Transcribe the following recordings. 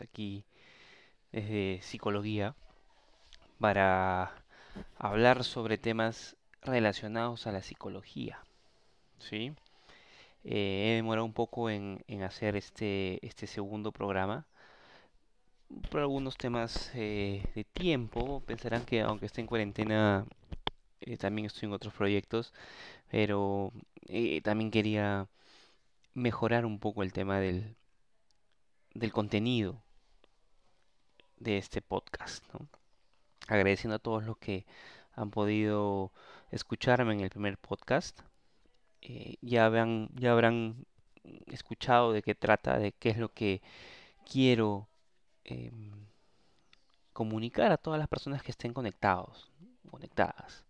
aquí desde psicología para hablar sobre temas relacionados a la psicología. ¿sí? Eh, he demorado un poco en, hacer este, este segundo programa por algunos temas eh, de tiempo. Pensarán que aunque esté en cuarentena, eh, también estoy en otros proyectos, pero también quería mejorar un poco el tema del, del contenido de este podcast. Agradeciendo a todos los que han podido escucharme en el primer podcast. Eh, ya, habrán, ya habrán escuchado de qué trata, de qué es lo que quiero em, comunicar a todas las personas que estén conectados, conectadas.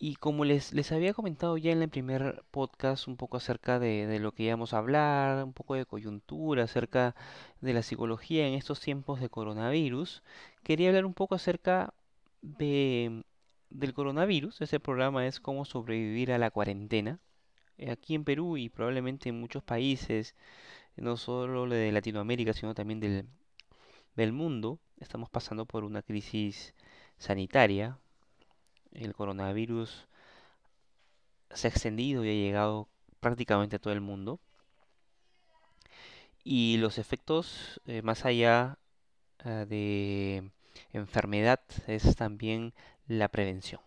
Y como les, les había comentado ya en el primer podcast un poco acerca de, lo que íbamos a hablar, un poco de coyuntura, acerca de la psicología en estos tiempos de coronavirus, quería hablar un poco acerca de, del coronavirus. Ese programa es cómo sobrevivir a la cuarentena. Aquí en Perú y probablemente en muchos países, no solo de Latinoamérica, sino también del, del mundo, estamos pasando por una crisis sanitaria el coronavirus se ha extendido y ha llegado prácticamente a todo el mundo. Y los efectos, eh, más allá eh, de enfermedad, es también la prevención.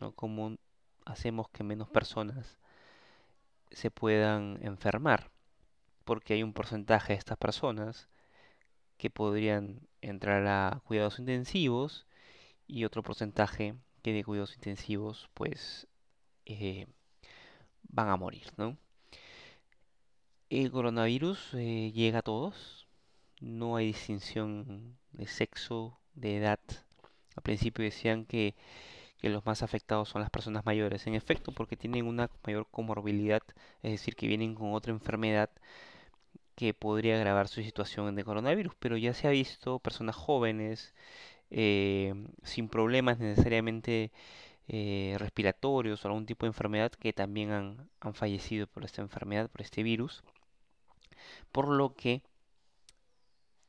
¿no? Cómo hacemos que menos personas se puedan enfermar. Porque hay un porcentaje de estas personas que podrían entrar a cuidados intensivos y otro porcentaje que de cuidados intensivos pues eh, van a morir, ¿no? El coronavirus eh, llega a todos, no hay distinción de sexo, de edad. Al principio decían que, que los más afectados son las personas mayores, en efecto, porque tienen una mayor comorbilidad, es decir, que vienen con otra enfermedad que podría agravar su situación de coronavirus, pero ya se ha visto personas jóvenes, eh, sin problemas necesariamente eh, respiratorios o algún tipo de enfermedad que también han, han fallecido por esta enfermedad, por este virus. Por lo que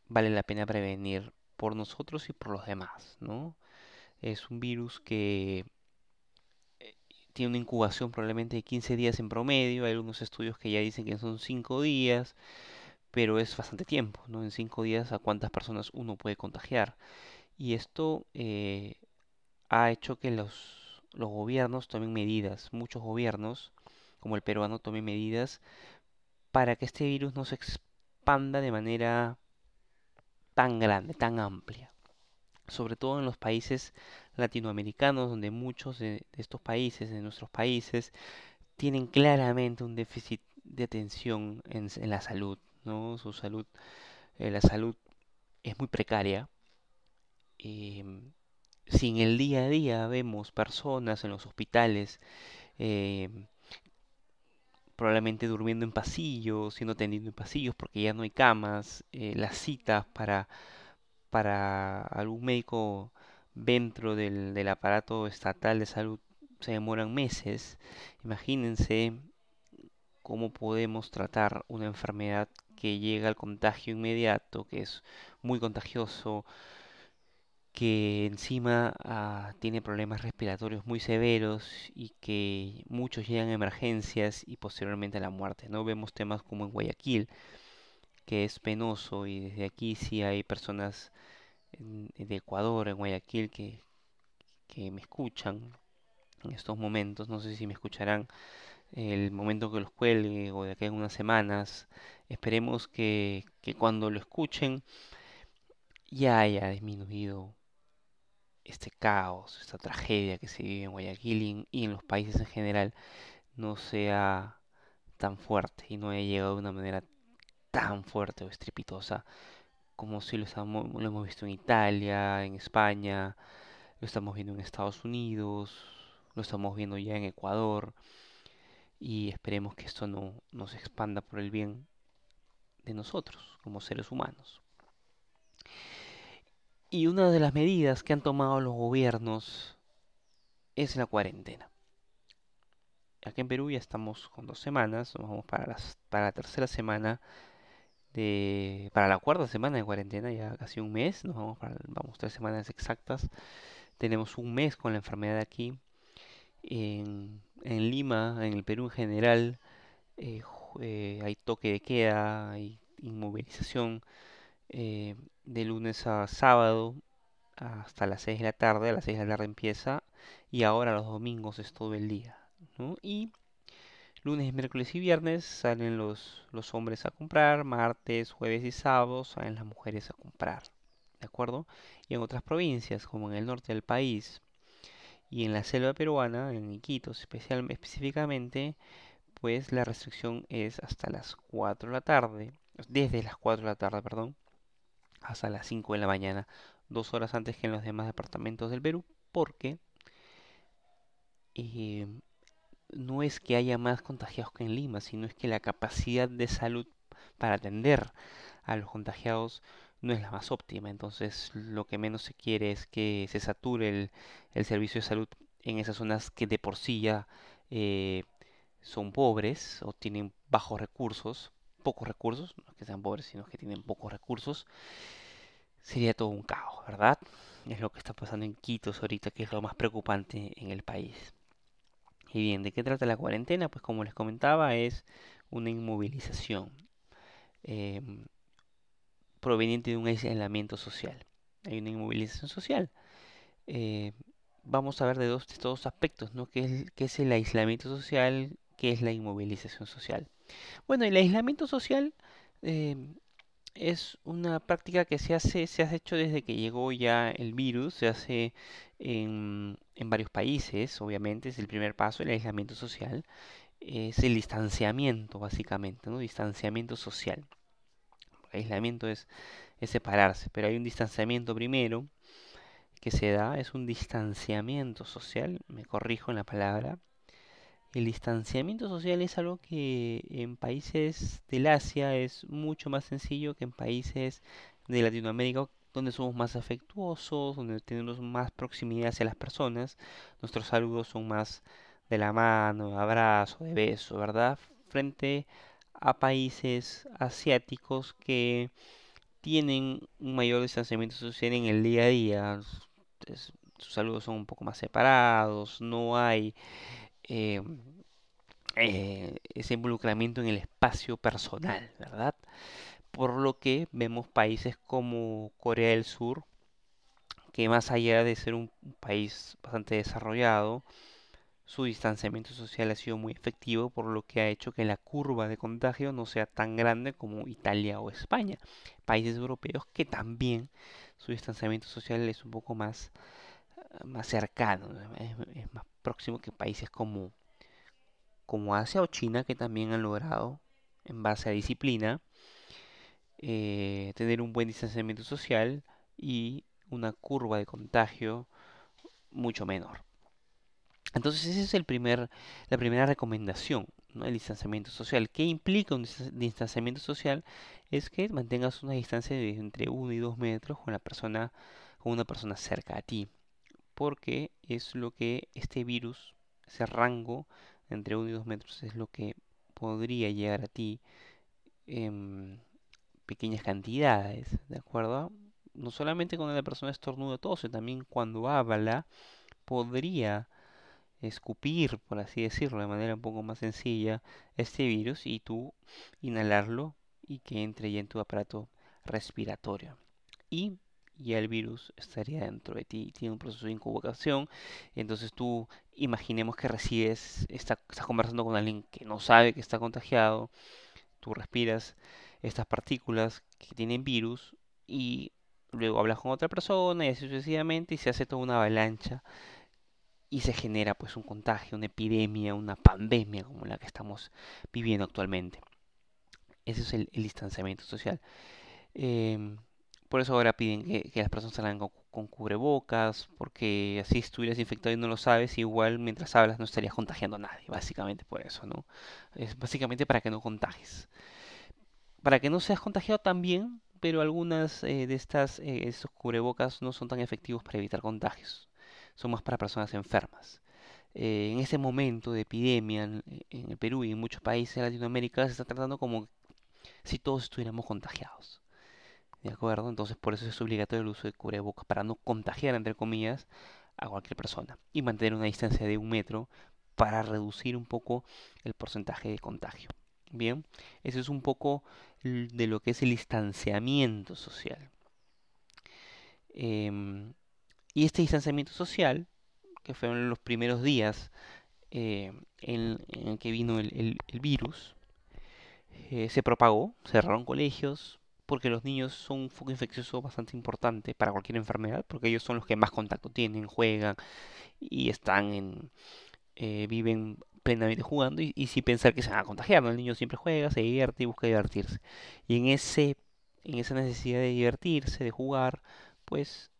vale la pena prevenir por nosotros y por los demás, ¿no? Es un virus que eh, tiene una incubación probablemente de 15 días en promedio. Hay algunos estudios que ya dicen que son 5 días, pero es bastante tiempo, ¿no? En 5 días a cuántas personas uno puede contagiar. Y esto eh, ha hecho que los, los gobiernos tomen medidas, muchos gobiernos, como el peruano, tomen medidas para que este virus no se expanda de manera tan grande, tan amplia. Sobre todo en los países latinoamericanos, donde muchos de, estos países, de nuestros países, tienen claramente un déficit de atención en, la salud, ¿no? Su salud, eh, la salud es muy precaria Em, si en el día a día vemos personas en los hospitales em, probablemente durmiendo en pasillos, siendo atendido en pasillos porque ya no hay camas, eh, las citas para, para algún médico dentro del, del aparato estatal de salud se demoran meses. Imagínense cómo podemos tratar una enfermedad que llega al contagio inmediato, que es muy contagioso, que encima ah, tiene problemas respiratorios muy severos y que muchos llegan a emergencias y posteriormente a la muerte. No vemos temas como en Guayaquil, que es penoso y desde aquí sí hay personas de Ecuador, en Guayaquil, que, que me escuchan en estos momentos. No sé si me escucharán el momento que los cuelgue o de aquí a unas semanas. Esperemos que, que cuando lo escuchen ya haya disminuido este caos, esta tragedia que se vive en Guayaquil y en, los países en general no sea tan fuerte y no haya llegado de una manera tan fuerte o estrepitosa como si lo, estamos, lo hemos visto en Italia, en España, lo estamos viendo en Estados Unidos, lo estamos viendo ya en Ecuador y esperemos que esto no, no se expanda por el bien de nosotros como seres humanos. Y una de las medidas que han tomado los gobiernos es la cuarentena. Aquí en Perú ya estamos con dos semanas, vamos para, para la tercera semana de, para la cuarta semana de cuarentena, ya casi un mes, nos vamos, para, vamos tres semanas exactas. Tenemos un mes con la enfermedad aquí. En, en Lima, en el Perú en general, eh, eh, hay toque de queda, hay inmovilización eh, de lunes a sábado hasta las 6 de la tarde, a las 6 de la tarde empieza y ahora los domingos es todo el día. Y lunes, miércoles y viernes salen los, los hombres a comprar, martes, jueves y sábados salen las mujeres a comprar. ¿De acuerdo? Y en otras provincias, como en el norte del país y en la selva peruana, en Iquitos específicamente, pues la restricción es hasta las 4 de la tarde, desde las 4 de la tarde, perdón, hasta las 5 de la mañana, dos horas antes que en los demás departamentos del Perú, porque eh, no es que haya más contagiados que en Lima, sino es que la capacidad de salud para atender a los contagiados no es la más óptima. Entonces lo que menos se quiere es que se sature el, servicio de salud en esas zonas que de por sí ya eh, son pobres o tienen bajos recursos, pocos recursos, no es que sean pobres, sino que tienen pocos recursos, sería todo un caos, ¿verdad? Es lo que está pasando en Quito ahorita, que es lo más preocupante en el país. Y bien, ¿de qué trata la cuarentena? Pues como les comentaba, es una inmovilización em, proveniente de un aislamiento social. Hay una inmovilización social. Eh, vamos a ver de dos, de dos aspectos, ¿no? ¿Qué es, qué es el aislamiento social? ¿Qué es la inmovilización social? Bueno, el aislamiento social em, es una práctica que se hace, se ha hecho desde que llegó ya el virus, se hace en, varios países, obviamente, es el primer paso, el aislamiento social, es el distanciamiento, básicamente, ¿no? Distanciamiento social. aislamiento es separarse, pero hay un distanciamiento primero que se da, es un distanciamiento social, me corrijo en la palabra, el distanciamiento social es algo que en países del Asia es mucho más sencillo que en países de Latinoamérica donde somos más afectuosos, donde tenemos más proximidad hacia las personas. Nuestros saludos son más de la mano, de abrazo, de beso, ¿verdad? Frente a países asiáticos que tienen un mayor distanciamiento social en el día a día. sus saludos son un poco más separados, no hay eh, eh, ese involucramiento en el espacio personal, ¿verdad? Por lo que vemos países como Corea del Sur, que más allá de ser un país bastante desarrollado, su distanciamiento social ha sido muy efectivo, por lo que ha hecho que la curva de contagio no sea tan grande como Italia o España. Países europeos que también su distanciamiento social es un poco más, más cercano, es más próximo que países como, como Asia o China, que también han logrado, en base a disciplina, eh, tener un buen distanciamiento social y una curva de contagio mucho menor. Entonces esa es el primer, la primera recomendación, el distanciamiento social. ¿Qué implica un distanciamiento social? Es que mantengas una distancia de entre 1 y 2 metros con la persona, con una persona cerca a ti porque es lo que este virus, ese rango entre 1 y 2 metros, es lo que podría llegar a ti en pequeñas cantidades, ¿de acuerdo? No solamente cuando la persona estornuda tose, también cuando habla, podría escupir, por así decirlo, de manera un poco más sencilla, este virus y tú inhalarlo y que entre ya en tu aparato respiratorio. Y y el virus estaría dentro de ti. Tiene un proceso de incubación. Entonces tú imaginemos que recibes, está, estás conversando con alguien que no sabe que está contagiado. Tú respiras estas partículas que tienen virus y luego hablas con otra persona y así sucesivamente y se hace toda una avalancha y se genera pues un contagio, una epidemia, una pandemia como la que estamos viviendo actualmente. Ese es el, distanciamiento social. Em, por eso ahora piden que, las personas salgan con, cubrebocas, porque así estuvieras infectado y no lo sabes, igual mientras hablas no estarías contagiando a nadie, básicamente por eso, ¿no? Es básicamente para que no contagies. Para que no seas contagiado también, pero algunas eh, de estas eh, estos cubrebocas no son tan efectivos para evitar contagios. Son más para personas enfermas. Eh, en este momento de epidemia en, en, el Perú y en muchos países de Latinoamérica se está tratando como si todos estuviéramos contagiados. ¿De acuerdo? Entonces por eso es obligatorio el uso de cubrebocas, para no contagiar, entre comillas, a cualquier persona. Y mantener una distancia de un metro para reducir un poco el porcentaje de contagio. Bien, eso es un poco de lo que es el distanciamiento social. Em, y este distanciamiento social, que fueron los primeros días en, en, que vino el, virus, eh, se propagó, cerraron colegios, porque los niños son un foco infeccioso bastante importante para cualquier enfermedad, porque ellos son los que más contacto tienen, juegan y están en, eh, viven plenamente jugando y, si pensar que se van a contagiar, El niño siempre juega, se divierte y busca divertirse. Y en ese en esa necesidad de divertirse, de jugar, pues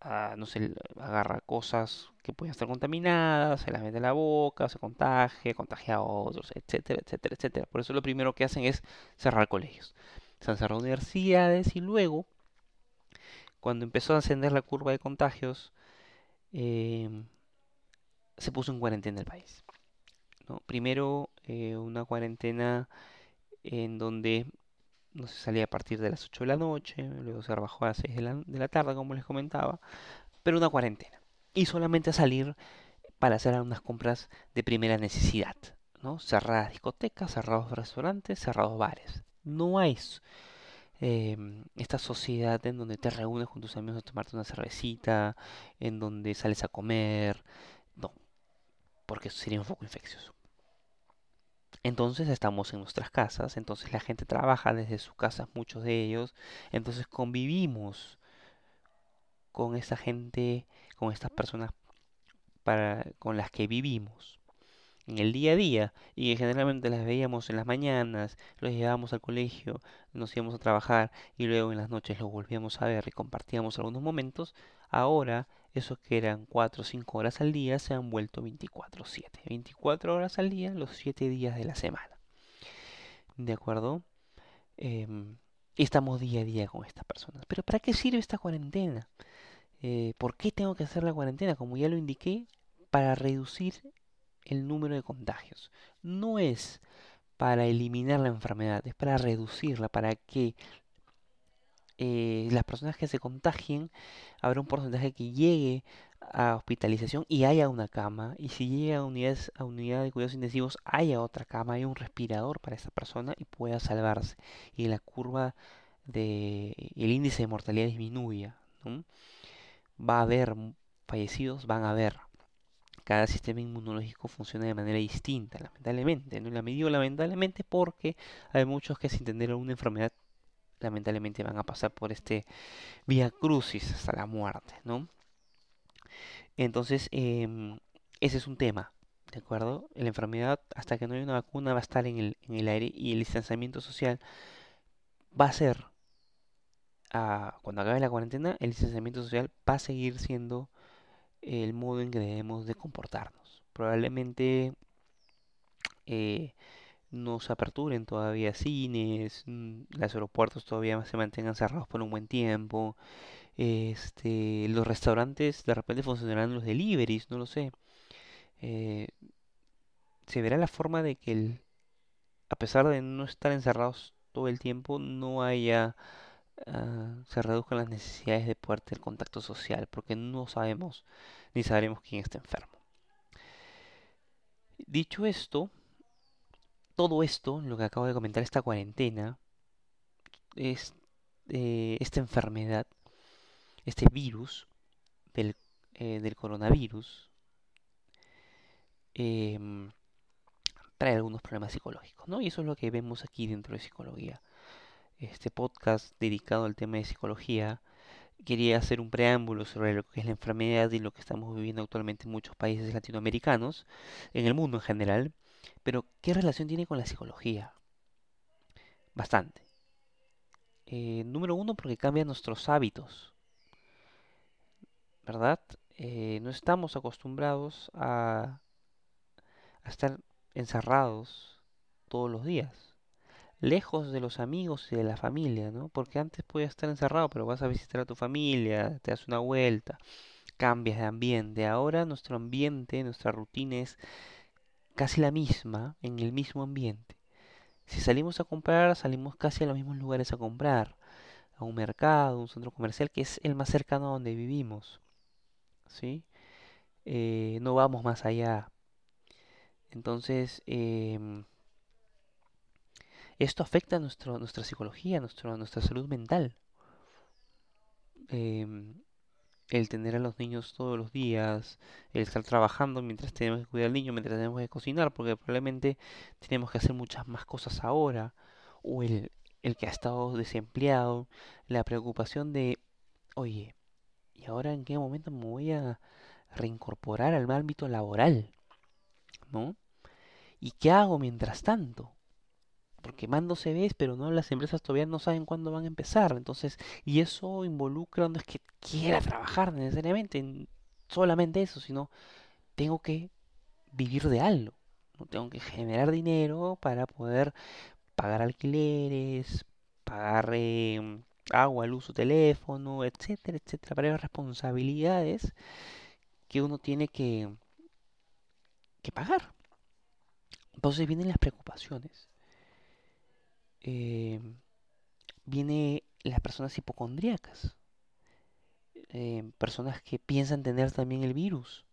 ah, no sé, agarra cosas que pueden estar contaminadas, se las mete en la boca, se contagia, contagia a otros, etcétera, etcétera, etcétera. Por eso lo primero que hacen es cerrar colegios. Se cerrado universidades y luego, cuando empezó a ascender la curva de contagios, eh, se puso en cuarentena el país. Primero eh, una cuarentena en donde no se salía a partir de las 8 de la noche, luego se bajó a las 6 de la, de la tarde, como les comentaba, pero una cuarentena. Y solamente a salir para hacer algunas compras de primera necesidad. ¿no? Cerradas discotecas, cerrados restaurantes, cerrados bares. No hay em, esta sociedad en donde te reúnes con tus amigos a tomarte una cervecita, en donde sales a comer. No, porque eso sería un foco infeccioso. Entonces estamos en nuestras casas, entonces la gente trabaja desde sus casas, muchos de ellos, entonces convivimos con esa gente, con estas personas para, con las que vivimos en el día a día y que generalmente las veíamos en las mañanas, los llevábamos al colegio, nos íbamos a trabajar y luego en las noches los volvíamos a ver y compartíamos algunos momentos, ahora esos que eran 4 o 5 horas al día se han vuelto 24-7. 24 horas al día los 7 días de la semana. ¿De acuerdo? Em, estamos día a día con estas personas. Pero ¿para qué sirve esta cuarentena? Eh, ¿Por qué tengo que hacer la cuarentena? Como ya lo indiqué, para reducir el número de contagios. No es para eliminar la enfermedad, es para reducirla, para que eh, las personas que se contagien, habrá un porcentaje que llegue a hospitalización y haya una cama. Y si llega a unidades, a unidad de cuidados intensivos, haya otra cama, haya un respirador para esa persona y pueda salvarse. Y la curva de el índice de mortalidad disminuya. Va a haber fallecidos, van a haber. Cada sistema inmunológico funciona de manera distinta, lamentablemente. ¿no? La digo lamentablemente porque hay muchos que sin tener una enfermedad lamentablemente van a pasar por este vía crucis hasta la muerte, ¿no? Entonces, em, ese es un tema, ¿de acuerdo? La enfermedad, hasta que no haya una vacuna, va a estar en el, en el aire y el distanciamiento social va a ser, ah, cuando acabe la cuarentena, el distanciamiento social va a seguir siendo el modo en que debemos de comportarnos. Probablemente eh, no se aperturen todavía cines, mm, los aeropuertos todavía se mantengan cerrados por un buen tiempo, este, los restaurantes de repente funcionarán los deliveries, no lo sé. Eh, se verá la forma de que el, a pesar de no estar encerrados todo el tiempo, no haya, ah, se reduzcan las necesidades de poder tener contacto social, porque no sabemos ni sabremos quién está enfermo. Dicho esto, todo esto, lo que acabo de comentar, esta cuarentena, es, eh, esta enfermedad, este virus del, eh, coronavirus, em, trae algunos problemas psicológicos, ¿no? Y eso es lo que vemos aquí dentro de psicología. Este podcast dedicado al tema de psicología quería hacer un preámbulo sobre lo que es la enfermedad y lo que estamos viviendo actualmente en muchos países latinoamericanos, en el mundo en general, pero, ¿qué relación tiene con la psicología? Bastante. Eh, número uno, porque cambia nuestros hábitos. ¿Verdad? Eh, no estamos acostumbrados a, a estar encerrados todos los días. Lejos de los amigos y de la familia, ¿no? Porque antes podías estar encerrado, pero vas a visitar a tu familia, te das una vuelta, cambias de ambiente. Ahora nuestro ambiente, nuestra rutina es casi la misma en el mismo ambiente. Si salimos a comprar, salimos casi a los mismos lugares a comprar, a un mercado, un centro comercial, que es el más cercano a donde vivimos. ¿Sí? Eh, no vamos más allá. Entonces, em, esto afecta a nuestra psicología, nuestro, nuestra salud mental. Em, el tener a los niños todos los días, el estar trabajando mientras tenemos que cuidar al niño, mientras tenemos que cocinar, porque probablemente tenemos que hacer muchas más cosas ahora, o el, el que ha estado desempleado, la preocupación de, oye, ¿y ahora en qué momento me voy a reincorporar al ámbito laboral? ¿No? ¿Y qué hago mientras tanto? Porque mando CVs, pero no las empresas todavía no saben cuándo van a empezar. Entonces, y eso involucra, no es que quiera trabajar necesariamente en solamente eso, sino tengo que vivir de algo. ¿no? Tengo que generar dinero para poder pagar alquileres, pagar eh, agua, luz, teléfono, etcétera, etcétera, varias responsabilidades que uno tiene que, que pagar. Entonces vienen las preocupaciones. Eh, viene las personas hipocondríacas, eh, personas que piensan tener también el virus.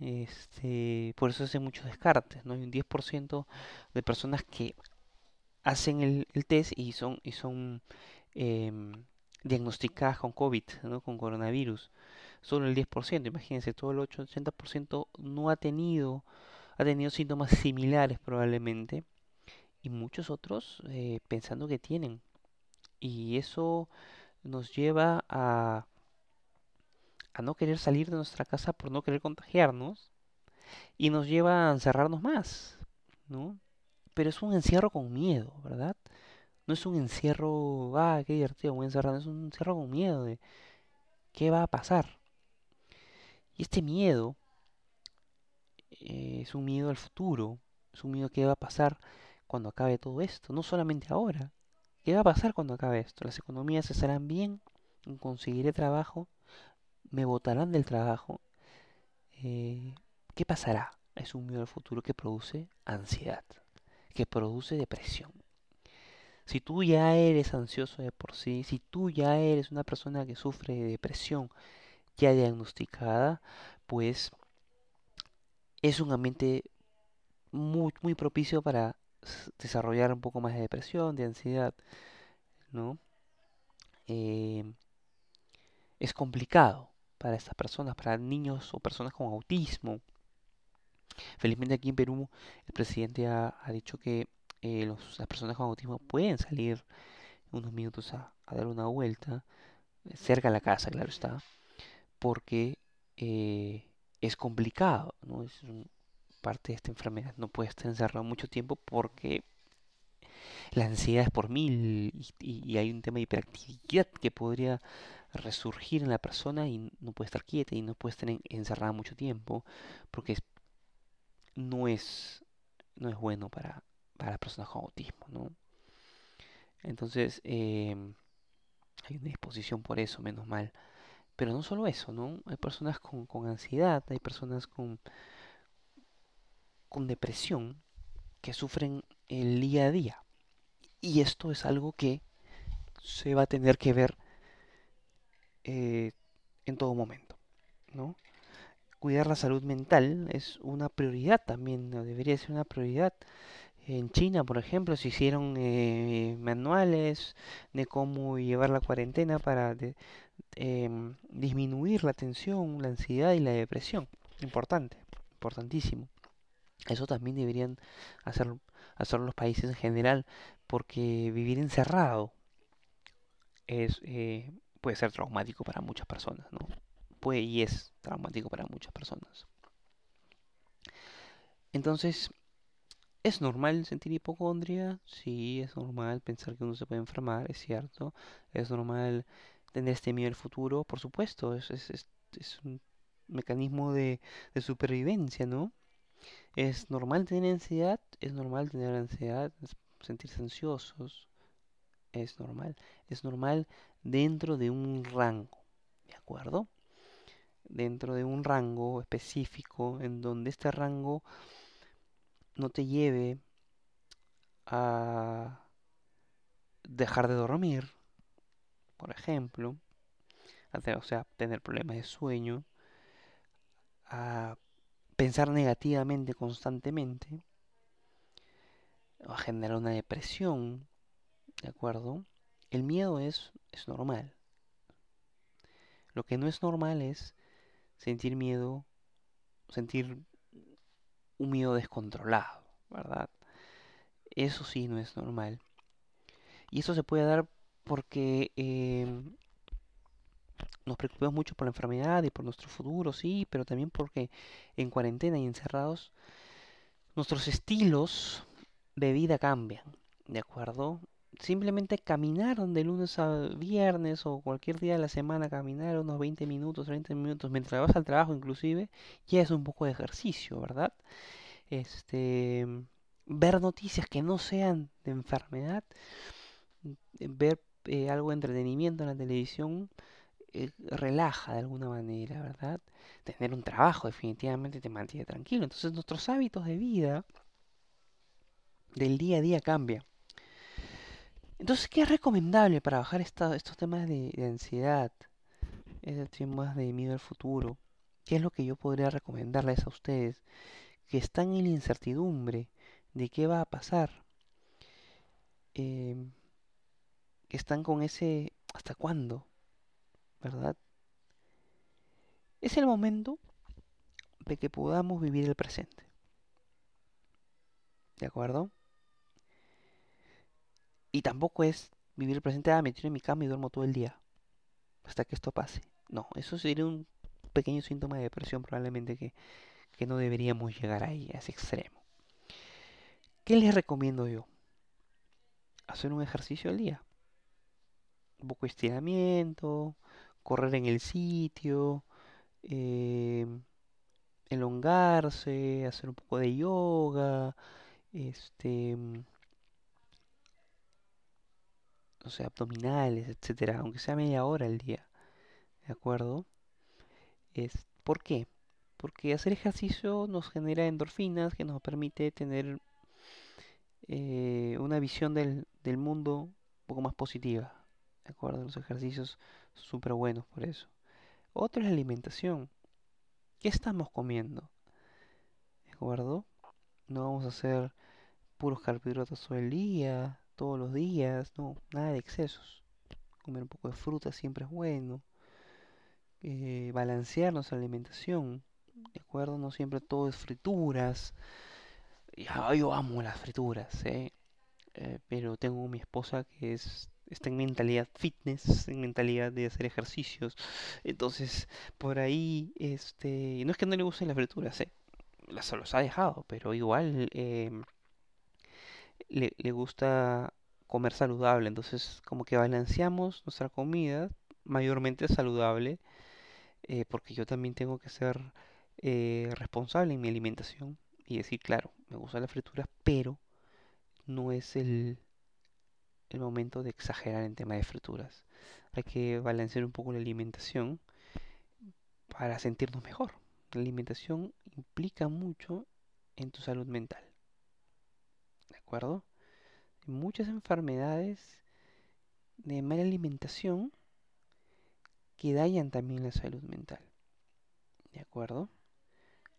Este, por eso hace muchos descartes, ¿no? Hay un 10% de personas que hacen el, test y son, y son em, diagnosticadas con COVID, ¿no? Con coronavirus. Solo el 10%, imagínense, todo el 8-80% no ha tenido, ha tenido síntomas similares probablemente y muchos otros eh, pensando que tienen. Y eso nos lleva a, a no querer salir de nuestra casa por no querer contagiarnos y nos lleva a encerrarnos más, ¿no? Pero es un encierro con miedo, ¿verdad? No es un encierro, ah, qué divertido, voy encerrado, es un encierro con miedo de qué va a pasar. Y este miedo eh, es un miedo al futuro, es un miedo a qué va a pasar cuando acabe todo esto, no solamente ahora. ¿Qué va a pasar cuando acabe esto? Las economías estarán bien, conseguiré trabajo, me botarán del trabajo. Eh, ¿Qué pasará? Es un miedo al futuro que produce ansiedad, que produce depresión. Si tú ya eres ansioso de por sí, si tú ya eres una persona que sufre de depresión ya diagnosticada, pues es un ambiente muy, muy propicio para desarrollar un poco más de depresión, de ansiedad, ¿no? Eh, es complicado para estas personas, para niños o personas con autismo. Felizmente aquí en Perú el presidente ha, dicho que eh, las personas con autismo pueden salir unos minutos a, dar una vuelta, cerca de la casa, claro está, porque eh, es complicado, ¿no? Es un, parte de esta enfermedad no puede estar encerrado mucho tiempo porque la ansiedad es por mil y, hay un tema de hiperactividad que podría resurgir en la persona y no puede estar quieta y no puede estar encerrada mucho tiempo porque no es no es bueno para, para las personas con autismo ¿no? entonces em, hay una disposición por eso menos mal pero no solo eso no hay personas con, con ansiedad hay personas con con depresión que sufren el día a día. Y esto es algo que se va a tener que ver eh, en todo momento. ¿no? Cuidar la salud mental es una prioridad también, debería ser una prioridad. En China, por ejemplo, se hicieron eh, manuales de cómo llevar la cuarentena para em, disminuir la tensión, la ansiedad y la depresión. Importante, importantísimo. Eso también deberían hacer, hacerlo los países en general, porque vivir encerrado es, eh, puede ser traumático para muchas personas, ¿no? Puede y es traumático para muchas personas. Entonces, ¿es normal sentir hipocondria? Sí, es normal pensar que uno se puede enfermar, es cierto. Es normal tener este miedo al futuro, por supuesto. Es, es, es, un mecanismo de, de supervivencia, ¿no? Es normal tener ansiedad, es normal tener ansiedad, sentirse ansiosos, es normal. Es normal dentro de un rango, ¿de acuerdo? Dentro de un rango específico en donde este rango no te lleve a dejar de dormir, por ejemplo, o sea, tener problemas de sueño, a pensar negativamente constantemente, a generar una depresión, ¿de acuerdo? El miedo es, es normal. Lo que no es normal es sentir miedo, sentir un miedo descontrolado, ¿verdad? Eso sí no es normal. Y eso se puede dar porque em, nos preocupamos mucho por la enfermedad y por nuestro futuro, sí, pero también porque en cuarentena y encerrados nuestros estilos de vida cambian, ¿de acuerdo? Simplemente caminar de lunes a viernes o cualquier día de la semana, caminar unos 20 minutos, 30 minutos, mientras vas al trabajo inclusive, ya es un poco de ejercicio, ¿verdad? Este, ver noticias que no sean de enfermedad, ver eh, algo de entretenimiento en la televisión, eh, relaja de alguna manera, ¿verdad? Tener un trabajo definitivamente te mantiene tranquilo. Entonces nuestros hábitos de vida del día a día cambian. Entonces, ¿qué es recomendable para bajar estos temas de, ansiedad? Estos temas de miedo al futuro. ¿Qué es lo que yo podría recomendarles a ustedes? Que están en la incertidumbre de qué va a pasar. Eh, que están con ese ¿hasta cuándo? ¿Verdad? Es el momento de que podamos vivir el presente. ¿De acuerdo? Y tampoco es vivir el presente, ah, me tiro en mi cama y duermo todo el día. Hasta que esto pase. No, eso sería un pequeño síntoma de depresión probablemente que, que no deberíamos llegar ahí, a ese extremo. ¿Qué les recomiendo yo? Hacer un ejercicio al día. Un poco de estiramiento, correr en el sitio, eh, elongarse, hacer un poco de yoga, este, o sea, abdominales, etcétera, aunque sea media hora al día, ¿de acuerdo? Es, ¿Por qué? Porque hacer ejercicio nos genera endorfinas que nos permite tener eh, una visión del, del mundo un poco más positiva, ¿de acuerdo? Los ejercicios súper buenos por eso. Otro es la alimentación. ¿Qué estamos comiendo? ¿De acuerdo? No vamos a hacer puros carbohidratos todo el día, todos los días, no, nada de excesos. Comer un poco de fruta siempre es bueno. Eh, balancear nuestra alimentación, ¿de acuerdo? No siempre todo es frituras. yo amo las frituras, ¿eh? ¿eh? pero tengo mi esposa que es está en mentalidad fitness, en mentalidad de hacer ejercicios. Entonces, por ahí, este, no es que no le gusten las frituras, ¿eh? se los ha dejado, pero igual em, le, le gusta comer saludable. Entonces, como que balanceamos nuestra comida mayormente saludable, eh, porque yo también tengo que ser eh, responsable en mi alimentación y decir, claro, me gustan las frituras, pero no es el, el momento de exagerar en tema de frituras. Hay que balancear un poco la alimentación para sentirnos mejor. La alimentación implica mucho en tu salud mental. ¿De acuerdo? muchas enfermedades de mala alimentación que dañan también la salud mental. ¿De acuerdo?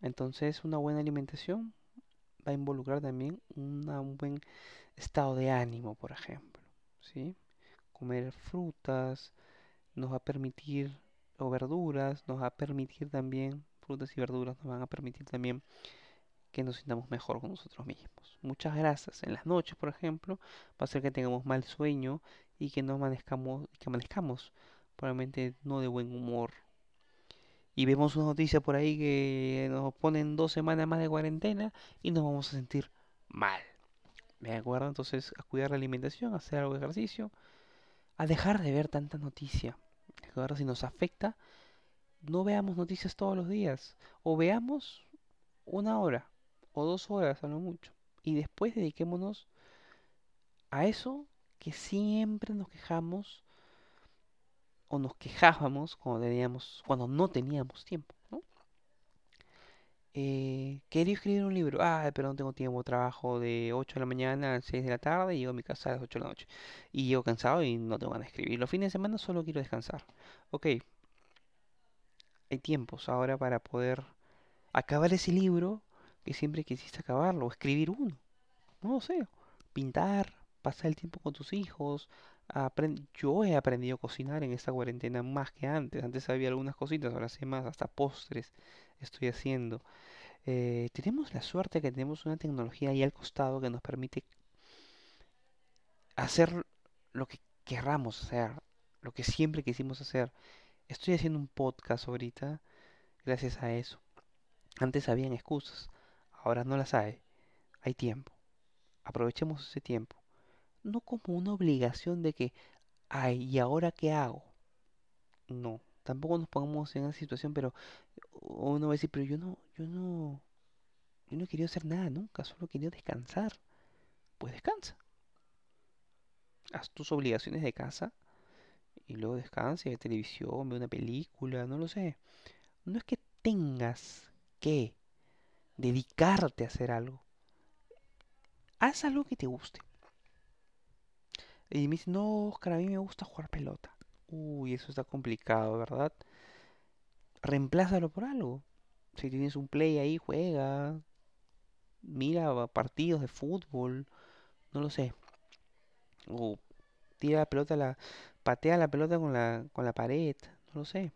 Entonces una buena alimentación va a involucrar también un buen estado de ánimo, por ejemplo. ¿Sí? Comer frutas nos va a permitir, o verduras, nos va a permitir también, frutas y verduras nos van a permitir también que nos sintamos mejor con nosotros mismos. Muchas grasas en las noches, por ejemplo, va a hacer que tengamos mal sueño y que no amanezcamos, que amanezcamos probablemente no de buen humor. Y vemos una noticia por ahí que nos ponen dos semanas más de cuarentena y nos vamos a sentir mal. ¿De acuerdo? Entonces, a cuidar la alimentación, a hacer algo de ejercicio, a dejar de ver tanta noticia. ¿De acuerdo? Si nos afecta, no veamos noticias todos los días. O veamos una hora o dos horas a lo mucho. Y después dediquémonos a eso que siempre nos quejamos o nos quejábamos cuando teníamos, cuando no teníamos tiempo. Eh, quería escribir un libro. Ah, pero no tengo tiempo. Trabajo de 8 de la mañana a 6 de la tarde y llego a mi casa a las 8 de la noche. Y llego cansado y no tengo ganas de escribir. Los fines de semana solo quiero descansar. Ok. Hay tiempos ahora para poder acabar ese libro que siempre quisiste acabarlo. O escribir uno. No lo sé. Pintar, pasar el tiempo con tus hijos. Yo he aprendido a cocinar en esta cuarentena más que antes. Antes había algunas cositas, ahora sé más, hasta postres estoy haciendo. Eh, tenemos la suerte que tenemos una tecnología ahí al costado que nos permite hacer lo que querramos hacer, lo que siempre quisimos hacer. Estoy haciendo un podcast ahorita gracias a eso. Antes habían excusas, ahora no las hay. Hay tiempo. Aprovechemos ese tiempo. No como una obligación de que, ay, ¿y ahora qué hago? No, tampoco nos pongamos en esa situación, pero uno va a decir, pero yo no, yo no, yo no quería hacer nada nunca, solo quería descansar. Pues descansa. Haz tus obligaciones de casa y luego descansa, ve televisión, ve una película, no lo sé. No es que tengas que dedicarte a hacer algo. Haz algo que te guste. Y me dice, no, Oscar, a mí me gusta jugar pelota. Uy, eso está complicado, ¿verdad? Reemplázalo por algo. Si tienes un play ahí, juega. Mira partidos de fútbol. No lo sé. O tira la pelota, la, patea la pelota con la, con la pared. No lo sé.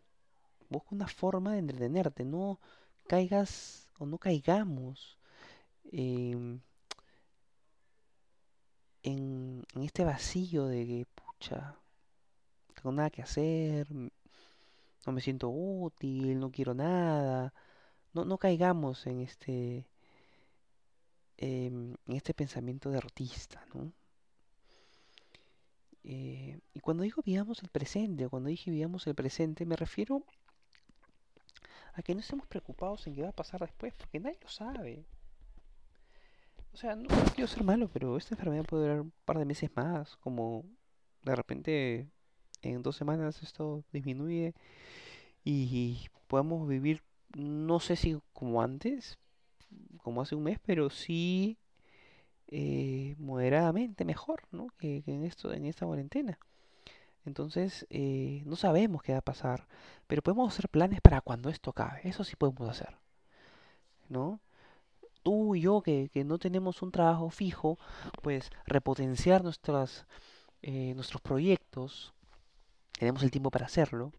Busca una forma de entretenerte. No caigas o no caigamos em, en, en este vacío de que, pucha, tengo nada que hacer, no me siento útil, no quiero nada. No, no caigamos en este, em, en este pensamiento derrotista, ¿no? Eh, y cuando digo vivamos el presente, o cuando dije vivamos el presente, me refiero a que no estemos preocupados en qué va a pasar después, porque nadie lo sabe. O sea, no quiero ser malo, pero esta enfermedad puede durar un par de meses más, como de repente en dos semanas esto disminuye y podemos vivir, no sé si como antes, como hace un mes, pero sí eh, moderadamente mejor ¿no? que, en, esto, en esta cuarentena. Entonces, eh, no sabemos qué va a pasar, pero podemos hacer planes para cuando esto acabe. Eso sí podemos hacer. ¿No? Tú y yo, que, que no tenemos un trabajo fijo, pues repotenciar nuestras, eh, nuestros proyectos, tenemos el tiempo para hacerlo,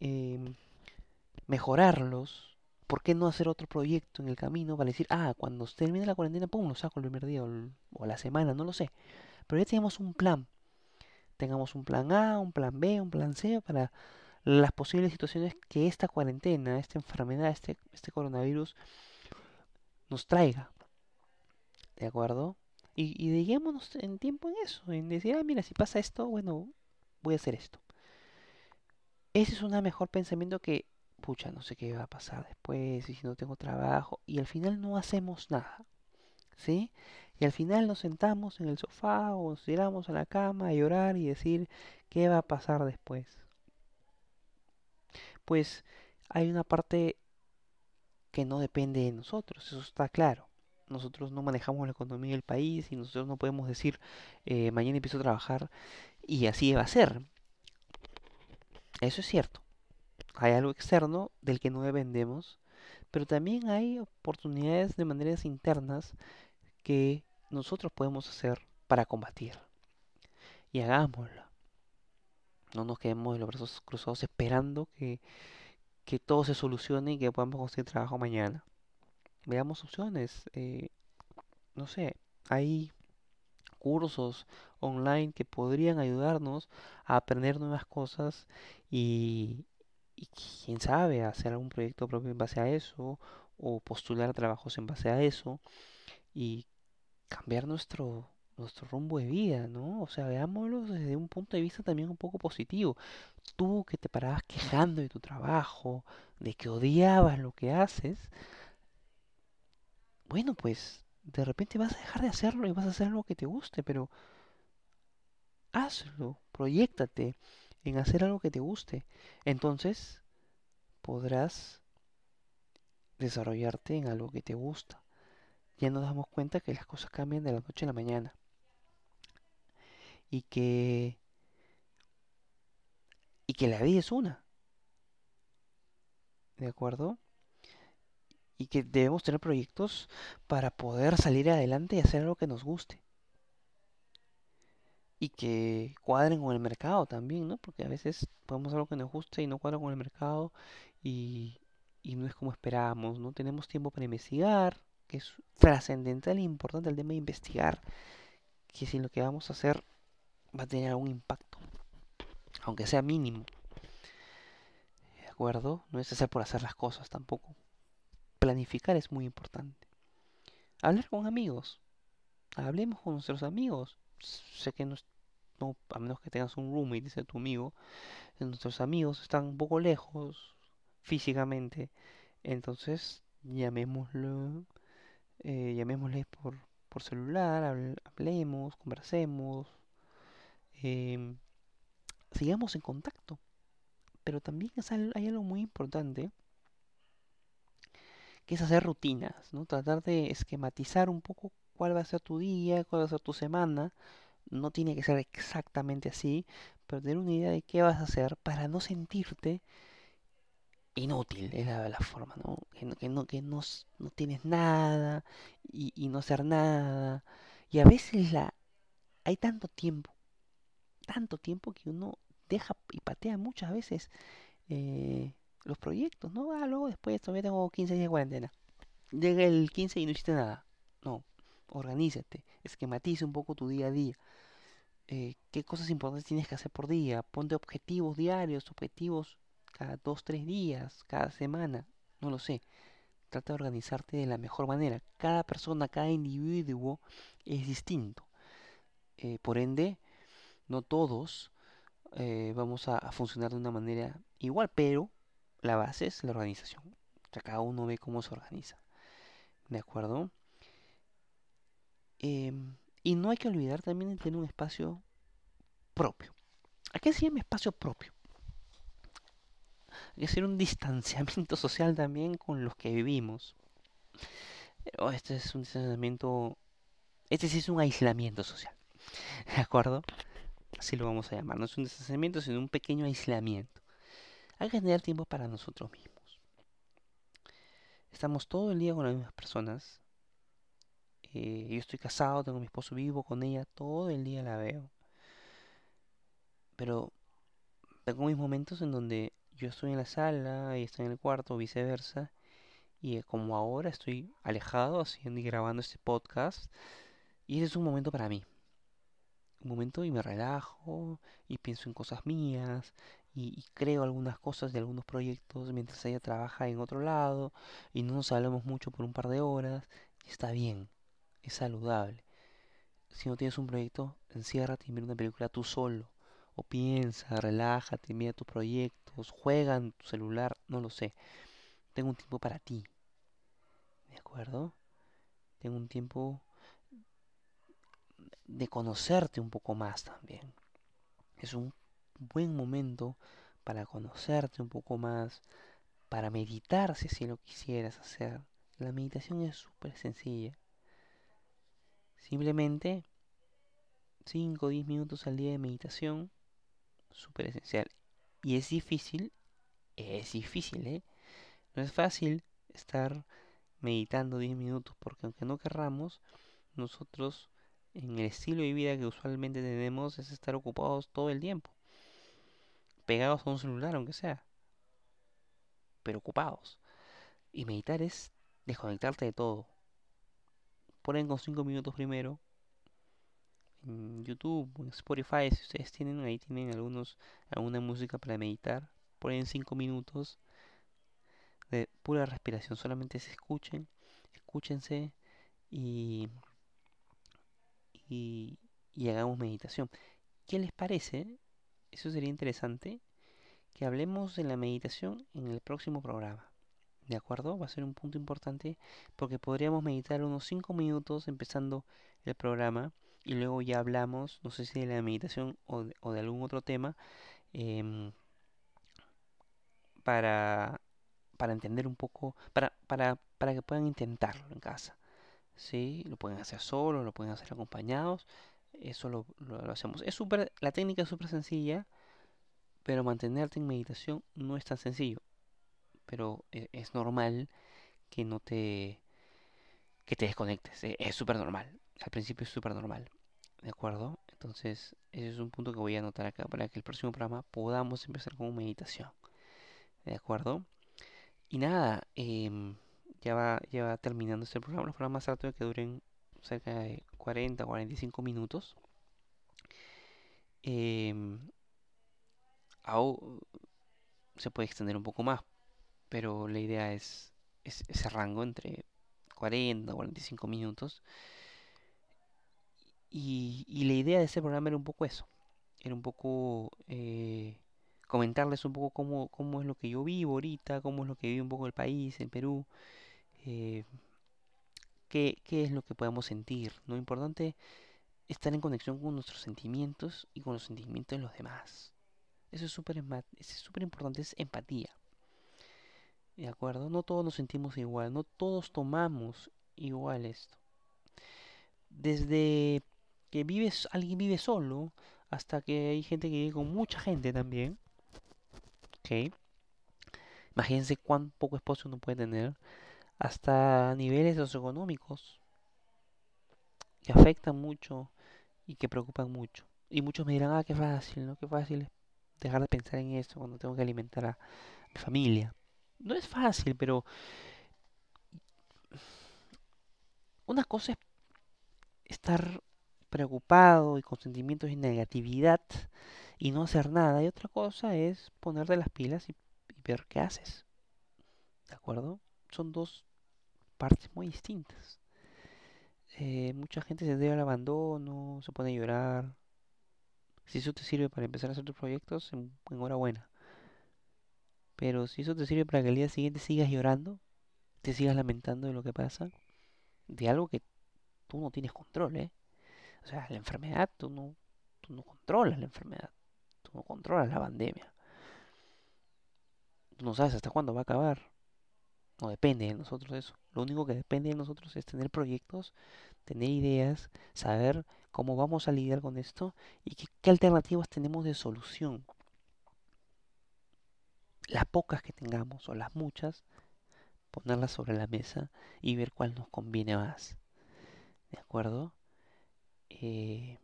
em, mejorarlos, ¿por qué no hacer otro proyecto en el camino para decir, ah, cuando termine la cuarentena, pum, lo saco el primer día o, la semana, no lo sé. Pero ya tenemos un plan. Tengamos un plan A, un plan B, un plan C para las posibles situaciones que esta cuarentena, esta enfermedad, este, este coronavirus nos traiga. ¿De acuerdo? Y, y en tiempo en eso, en decir, ah, mira, si pasa esto, bueno, voy a hacer esto. Ese es un mejor pensamiento que, pucha, no sé qué va a pasar después, y si no tengo trabajo, y al final no hacemos nada. ¿Sí? Y al final nos sentamos en el sofá o nos tiramos a la cama a llorar y decir, ¿qué va a pasar después? Pues hay una parte que no depende de nosotros, eso está claro. Nosotros no manejamos la economía del país y nosotros no podemos decir, eh, mañana empiezo a trabajar y así va a ser. Eso es cierto. Hay algo externo del que no dependemos, pero también hay oportunidades de maneras internas que nosotros podemos hacer para combatir. Y hagámoslo. No nos quedemos de los brazos cruzados esperando que, que todo se solucione y que podamos conseguir trabajo mañana. Veamos opciones. Eh, no sé, hay cursos online que podrían ayudarnos a aprender nuevas cosas y, quién sabe, hacer algún proyecto propio en base a eso o postular trabajos en base a eso y cambiar nuestro nuestro rumbo de vida, ¿no? O sea, veámoslo desde un punto de vista también un poco positivo. Tú que te parabas quejando de tu trabajo, de que odiabas lo que haces, bueno, pues de repente vas a dejar de hacerlo y vas a hacer algo que te guste, pero hazlo, proyectate en hacer algo que te guste. Entonces podrás desarrollarte en algo que te gusta. Ya nos damos cuenta que las cosas cambian de la noche a la mañana. Y que y que la vida es una. ¿De acuerdo? Y que debemos tener proyectos para poder salir adelante y hacer algo que nos guste. Y que cuadren con el mercado también, ¿no? Porque a veces podemos hacer algo que nos guste y no cuadra con el mercado y, y no es como esperábamos, ¿no? Tenemos tiempo para investigar, que es trascendental e importante el tema de investigar, que si lo que vamos a hacer va a tener algún impacto aunque sea mínimo. ¿De acuerdo? No es hacer por hacer las cosas tampoco. Planificar es muy importante. Hablar con amigos. Hablemos con nuestros amigos. Sé que no, no a menos que tengas un roommate, dice tu amigo, nuestros amigos están un poco lejos físicamente. Entonces, llamémoslo, eh, llamémosle por, por celular, hablemos, conversemos. Eh, sigamos en contacto. Pero también hay algo muy importante, que es hacer rutinas, ¿no? Tratar de esquematizar un poco cuál va a ser tu día, cuál va a ser tu semana. No tiene que ser exactamente así, pero tener una idea de qué vas a hacer para no sentirte inútil, es la, forma, ¿no? Que, no, que, no, no, tienes nada y, no hacer nada. Y a veces la, hay tanto tiempo tanto tiempo que uno deja y patea muchas veces eh, los proyectos, ¿no? Ah, luego después todavía tengo 15 días de cuarentena. Llega el 15 y no hiciste nada. No, organízate, esquematice un poco tu día a día. Eh, ¿Qué cosas importantes tienes que hacer por día? Ponte objetivos diarios, objetivos cada 2, 3 días, cada semana, no lo sé. Trata de organizarte de la mejor manera. Cada persona, cada individuo es distinto. Eh, por ende, no todos eh, vamos a, funcionar de una manera igual, pero la base es la organización. O cada uno ve cómo se organiza. ¿De acuerdo? Y no hay que olvidar también de tener un espacio propio. ¿A qué se llama espacio propio? Hay que hacer un distanciamiento social también con los que vivimos. Pero este es un distanciamiento. Este sí es un aislamiento social. ¿De acuerdo? así lo vamos a llamar. No es un distanciamiento, sino un pequeño aislamiento. Hay que tener tiempo para nosotros mismos. Estamos todo el día con las mismas personas. Eh, yo estoy casado, tengo mi esposo vivo con ella, todo el día la veo. Pero tengo mis momentos en donde yo estoy en la sala, y está en el cuarto, viceversa. Y eh, como ahora estoy alejado haciendo y grabando este podcast, y ese es un momento para mí un momento y me relajo y pienso en cosas mías y, creo algunas cosas de algunos proyectos mientras ella trabaja en otro lado y no nos hablamos mucho por un par de horas y está bien, es saludable. Si no tienes un proyecto, enciérrate y mira una película tú solo. O piensa, relájate, mira tus proyectos, juega en tu celular, no lo sé. Tengo un tiempo para ti. ¿De acuerdo? Tengo un tiempo de conocerte un poco más también. Es un buen momento para conocerte un poco más, para meditar si así lo quisieras hacer. La meditación es súper sencilla. Simplemente 5 o 10 minutos al día de meditación, súper esencial. Y es difícil, es difícil, ¿eh? No es fácil estar meditando 10 minutos porque aunque no querramos, nosotros en el estilo de vida que usualmente tenemos es estar ocupados todo el tiempo. Pegados a un celular, aunque sea. Pero ocupados. Y meditar es desconectarte de todo. Ponen con 5 minutos primero. En YouTube, en Spotify, si ustedes tienen, ahí tienen algunos, alguna música para meditar. Ponen 5 minutos de pura respiración. Solamente se escuchen, escúchense y y, hagamos meditación. ¿Qué les parece? Eso sería interesante que hablemos de la meditación en el próximo programa. ¿De acuerdo? Va a ser un punto importante porque podríamos meditar unos 5 minutos empezando el programa y luego ya hablamos, no sé si de la meditación o de, algún otro tema, em, para, para entender un poco, para, para, para que puedan intentarlo en casa. ¿sí? Lo pueden hacer solos, lo pueden hacer acompañados. Eso lo, lo, hacemos. Es super, la técnica es súper sencilla, pero mantenerte en meditación no es tan sencillo. Pero es, es normal que no te que te desconectes. E, es súper normal. Al principio es súper normal. ¿De acuerdo? Entonces, ese es un punto que voy a anotar acá para que el próximo programa podamos empezar con meditación. ¿De acuerdo? Y nada, em, ya, va, ya terminando este programa. Los programas trato de que duren cerca de 40 o 45 minutos. Eh, se puede extender un poco más, pero la idea es, es ese rango entre 40 o 45 minutos. Y, y, la idea de ese programa era un poco eso. Era un poco eh, comentarles un poco cómo, cómo es lo que yo vivo ahorita, cómo es lo que vive un poco el país, en Perú. Eh, qué, qué, es lo que podemos sentir. Lo importante estar en conexión con nuestros sentimientos y con los sentimientos de los demás. Eso es súper es importante, es empatía. ¿De acuerdo? No todos nos sentimos igual, no todos tomamos igual esto. Desde que vives, alguien vive solo, hasta que hay gente que vive con mucha gente también. ¿Ok? Imagínense cuán poco espacio uno puede tener. Hasta niveles socioeconómicos. Que afectan mucho y que preocupan mucho. Y muchos me dirán, ah, qué fácil, ¿no? Qué fácil dejar de pensar en esto cuando tengo que alimentar a mi familia. No es fácil, pero una cosa es estar preocupado y con sentimientos de negatividad y no hacer nada. Y otra cosa es ponerte las pilas y, ver qué haces. ¿De acuerdo? Son dos partes muy distintas. Eh, mucha gente se debe al abandono, se pone a llorar. Si eso te sirve para empezar a hacer tus proyectos, enhorabuena. Pero si eso te sirve para que el día siguiente sigas llorando, te sigas lamentando de lo que pasa, de algo que tú no tienes control, ¿eh? O sea, la enfermedad, tú no, tú no controlas la enfermedad, tú no controlas la pandemia. Tú no sabes hasta cuándo va a acabar. No depende de nosotros eso. Lo único que depende de nosotros es tener proyectos, tener ideas, saber cómo vamos a lidiar con esto y qué, qué alternativas tenemos de solución. Las pocas que tengamos o las muchas, ponerlas sobre la mesa y ver cuál nos conviene más. ¿De acuerdo? Eh,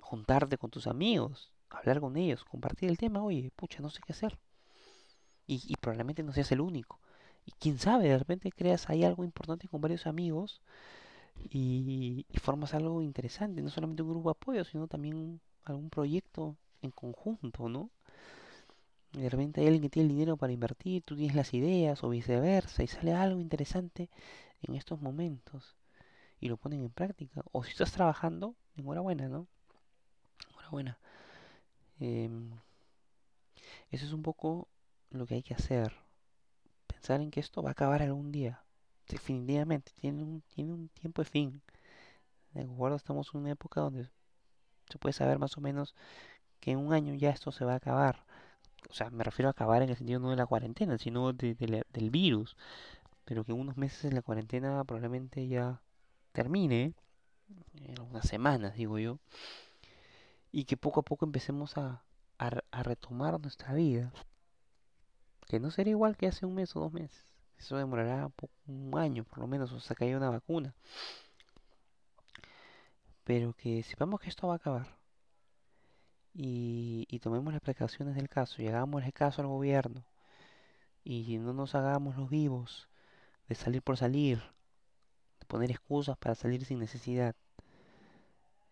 juntarte con tus amigos, hablar con ellos, compartir el tema, oye, pucha, no sé qué hacer. Y, probablemente no seas el único. Y quién sabe, de repente creas ahí algo importante con varios amigos y, formas algo interesante, no solamente un grupo de apoyo, sino también algún proyecto en conjunto, ¿no? De repente hay alguien que tiene el dinero para invertir, tú tienes las ideas o viceversa y sale algo interesante en estos momentos y lo ponen en práctica. O si estás trabajando, enhorabuena, ¿no? Enhorabuena. Em, eso es un poco lo que hay que hacer. Pensar en que esto va a acabar algún día. Definitivamente, tiene un, tiene un tiempo de fin. De acuerdo, estamos en una época donde se puede saber más o menos que en un año ya esto se va a acabar. O sea, me refiero a acabar en el sentido no de la cuarentena, sino del virus. Pero que unos meses en la cuarentena probablemente ya termine, en unas semanas digo yo, y que poco a poco empecemos a, a, retomar nuestra vida, que no será igual que hace un mes o dos meses, eso demorará un año por lo menos, o sea que haya una vacuna, pero que sepamos que esto va a acabar. Y, y tomemos las precauciones del caso y hagamos caso al gobierno y no nos hagamos los vivos de salir por salir poner excusas para salir sin necesidad.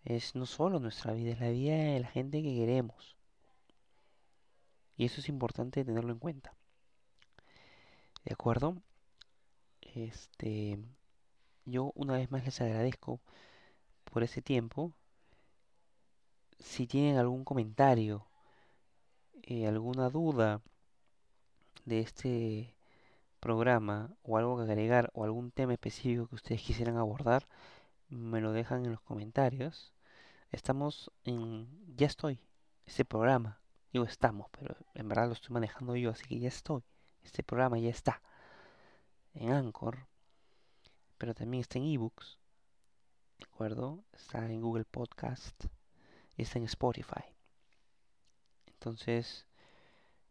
Es no solo nuestra vida, es la vida de la gente que queremos. Y eso es importante tenerlo en cuenta. ¿De acuerdo? Este, yo una vez más les agradezco por ese tiempo. Si tienen algún comentario, eh, alguna duda de este programa o algo que agregar o algún tema específico que ustedes quisieran abordar, me lo dejan en los comentarios. Estamos en Ya estoy, ese programa. Digo estamos, pero en verdad lo estoy manejando yo, así que ya estoy. Este programa ya está en Anchor, pero también está en ebooks, ¿de acuerdo? Está en Google Podcast está en Spotify. Entonces,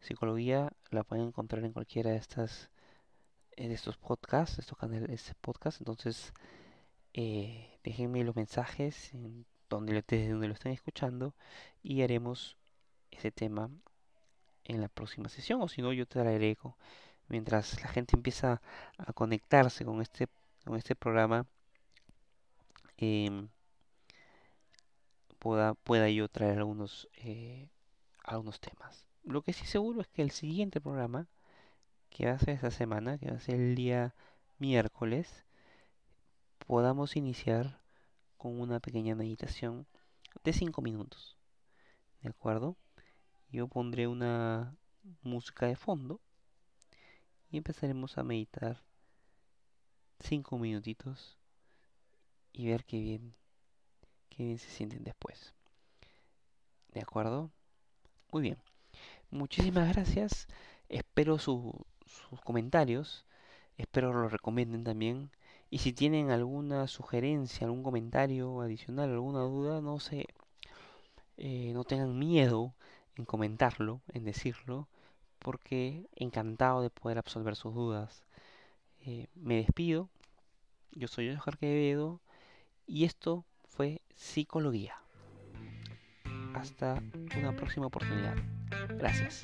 psicología la pueden encontrar en cualquiera de estas de estos podcasts, estos canales, este podcast. Entonces, eh, déjenme los mensajes en donde, desde donde lo están escuchando y haremos ese tema en la próxima sesión o si no yo te traeré mientras la gente empieza a conectarse con este con este programa em, pueda, pueda yo traer algunos eh, algunos temas. Lo que sí seguro es que el siguiente programa que va a ser esta semana que va a ser el día miércoles podamos iniciar con una pequeña meditación de 5 minutos de acuerdo yo pondré una música de fondo y empezaremos a meditar cinco minutitos y ver qué bien, qué bien se sienten después. ¿De acuerdo? Muy bien. Muchísimas gracias. Espero sus comentarios. Espero lo recomienden también. Y si tienen alguna sugerencia, algún comentario adicional, alguna duda, no sé, eh, no tengan miedo en comentarlo, en decirlo, porque encantado de poder absolver sus dudas. Eh, me despido, yo soy Oscar Quevedo y esto fue Psicología. Hasta una próxima oportunidad. Gracias.